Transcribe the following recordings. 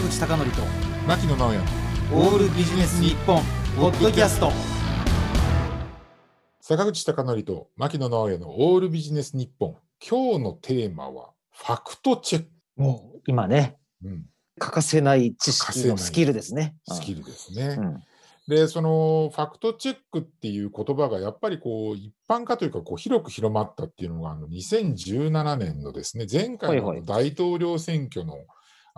坂口孝則と牧野直哉。オールビジネス日本ポッドキャスト。坂口孝則と牧野直哉のオールビジネス日本。今日のテーマはファクトチェック、もう今ね、うん、欠かせない知識のスキルですね。スキルですね、うん。でそのファクトチェックっていう言葉がやっぱりこう一般化というかこう広く広まったっていうのがあの2017年のですね前回のはいはい。大統領選挙のあうの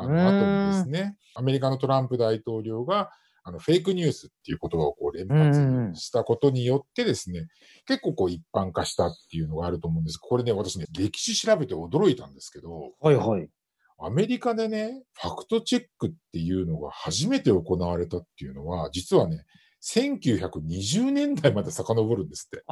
ーん後にですねアメリカのトランプ大統領があのフェイクニュースっていう言葉をこう連発したことによってですね、結構こう一般化したっていうのがあると思うんです。これね、私ね、歴史調べて驚いたんですけど、はいはい。アメリカでね、ファクトチェックっていうのが初めて行われたっていうのは、実はね、1920年代まで遡るんですって。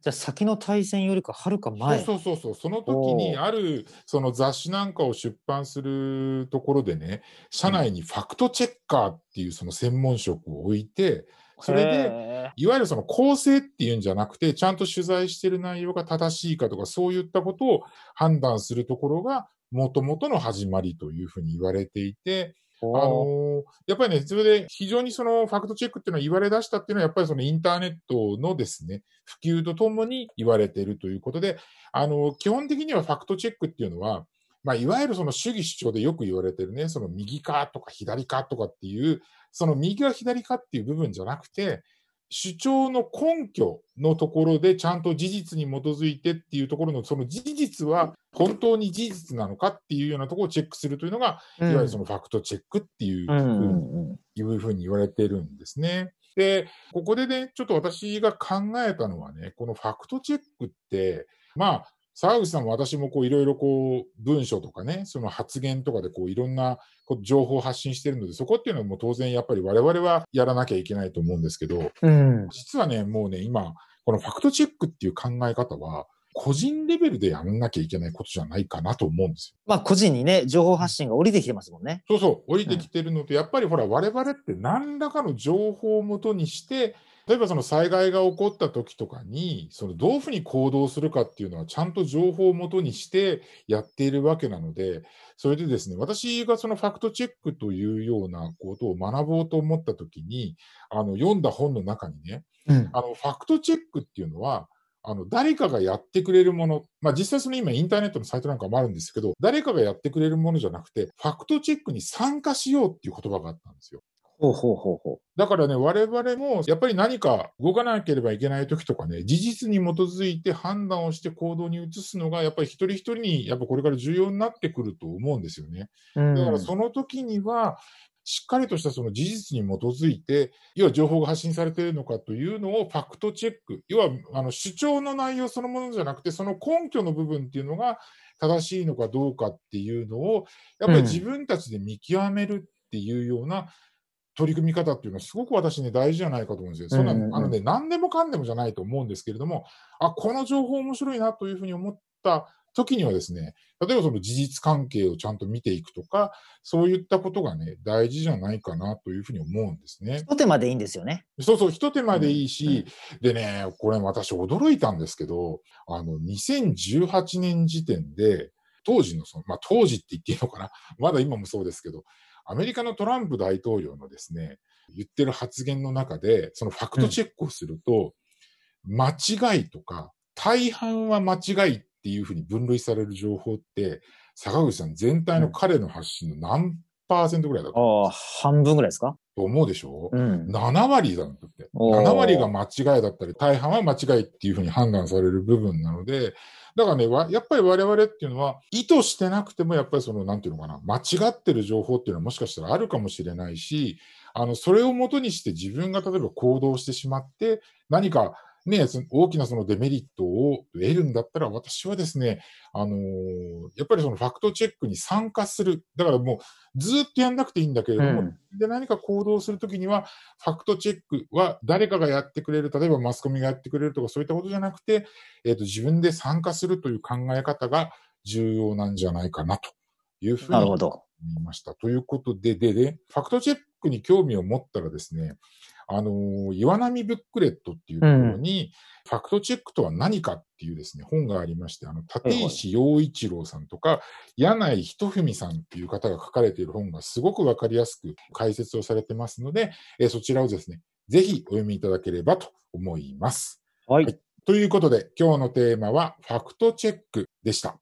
じゃあ先の対戦よりかはるか前。そうそうそうそう。その時にあるその雑誌なんかを出版するところでね、社内にファクトチェッカーっていうその専門職を置いて、それで、へいわゆるその構成っていうんじゃなくて、ちゃんと取材してる内容が正しいかとか、そういったことを判断するところが、もともとの始まりというふうに言われていて、ーあのやっぱりね、それで非常にそのファクトチェックっていうのは言われ出したっていうのは、やっぱりそのインターネットのですね、普及とともに言われているということで、あの基本的にはファクトチェックっていうのは、まあ、いわゆるその主義主張でよく言われてるね、その右かとか左かとかっていう、その右か左かっていう部分じゃなくて、主張の根拠のところでちゃんと事実に基づいてっていうところの、その事実は本当に事実なのかっていうようなところをチェックするというのが、いわゆるそのファクトチェックっていううん。ふうにうん。うん。いうふうに言われてるん。ですね。で、ここでね、ちょっと私が考えたのはね、このファクトチェックって、まあ、沢口さんも私もこういろいろこう文章とかね、その発言とかでこういろんなこう情報を発信してるので、そこっていうのはもう当然やっぱり我々はやらなきゃいけないと思うんですけど、うん。実はね、もうね、今、このファクトチェックっていう考え方は、個人レベルでやらなきゃいけないことじゃないかなと思うんですよ。まあ個人にね、情報発信が降りてきてますもんね。そうそう、降りてきてるのと、やっぱりほら、我々って何らかの情報をもとにして、例えばその災害が起こった時とかに、そのどういうふうに行動するかっていうのは、ちゃんと情報をもとにしてやっているわけなので、それでですね、私がそのファクトチェックというようなことを学ぼうと思った時に、あの、読んだ本の中にね、うん。あの、ファクトチェックっていうのは、あの、誰かがやってくれるもの、まあ実際その今インターネットのサイトなんかもあるんですけど、誰かがやってくれるものじゃなくて、ファクトチェックに参加しようっていう言葉があったんですよ。ほうほうほうほだからね、我々もやっぱり何か動かなければいけない時とかね、事実に基づいて判断をして行動に移すのが、やっぱり一人一人にやっぱこれから重要になってくると思うんですよね。う。うん。だからその時には、しっかりとしたその事実に基づいて、要は情報が発信されているのかというのをファクトチェック、要はあの主張の内容そのものじゃなくて、その根拠の部分っていうのが正しいのかどうかっていうのを、やっぱり自分たちで見極めるっていうような取り組み方っていうのはすごく私ね大事じゃないかと思うんですよ。そんなうんうんうんあのね、何でもかんでもじゃないと思うんですけれども、あ、この情報面白いなというふうに思った時にはですね、例えばその事実関係をちゃんと見ていくとか、そういったことがね、大事じゃないかなというふうに思うんですね。一手間でいいんですよね。そうそう、一手間でいいし、でね、これ私驚いたんですけど、あの、2018年時点で、当時のその、まあ当時って言っていいのかな、まだ今もそうですけど、アメリカのトランプ大統領のですね、言ってる発言の中で、そのファクトチェックをすると、間違いとか、大半は間違いっていうふうに分類される情報って、坂口さん全体の彼の発信の何ぐらいだと思ああ、半分ぐらいですか？と思うでしょ、うん。7割だって。おー7割が間違いだったり、大半は間違いっていうふうに判断される部分なので、だからね、わやっぱり我々っていうのは、意図してなくても、やっぱりその、なんていうのかな、間違ってる情報っていうのはもしかしたらあるかもしれないし、あの、それをもとにして自分が例えば行動してしまって、何かね、その大きなそのデメリットを得るんだったら、私はですね、あのーやっぱりそのファクトチェックに参加する。だからもう、ずっとやんなくていいんだけれども、うんで、何か行動するときには、ファクトチェックは誰かがやってくれる、例えばマスコミがやってくれるとかそういったことじゃなくて、えっ、と、自分で参加するという考え方が重要なんじゃないかなというふうに思なるほど。いました。ということで、で、で、ファクトチェックに興味を持ったらですね、あの、岩波ブックレットっていうところに、ファクトチェックとは何かっていうですね、本がありまして、あの、立石洋一郎さんとか、柳井仁文さんっていう方が書かれている本がすごくわかりやすく解説をされてますので、えそちらをですね、ぜひお読みいただければと思います。はい。はいということで、今日のテーマはファクトチェックでした。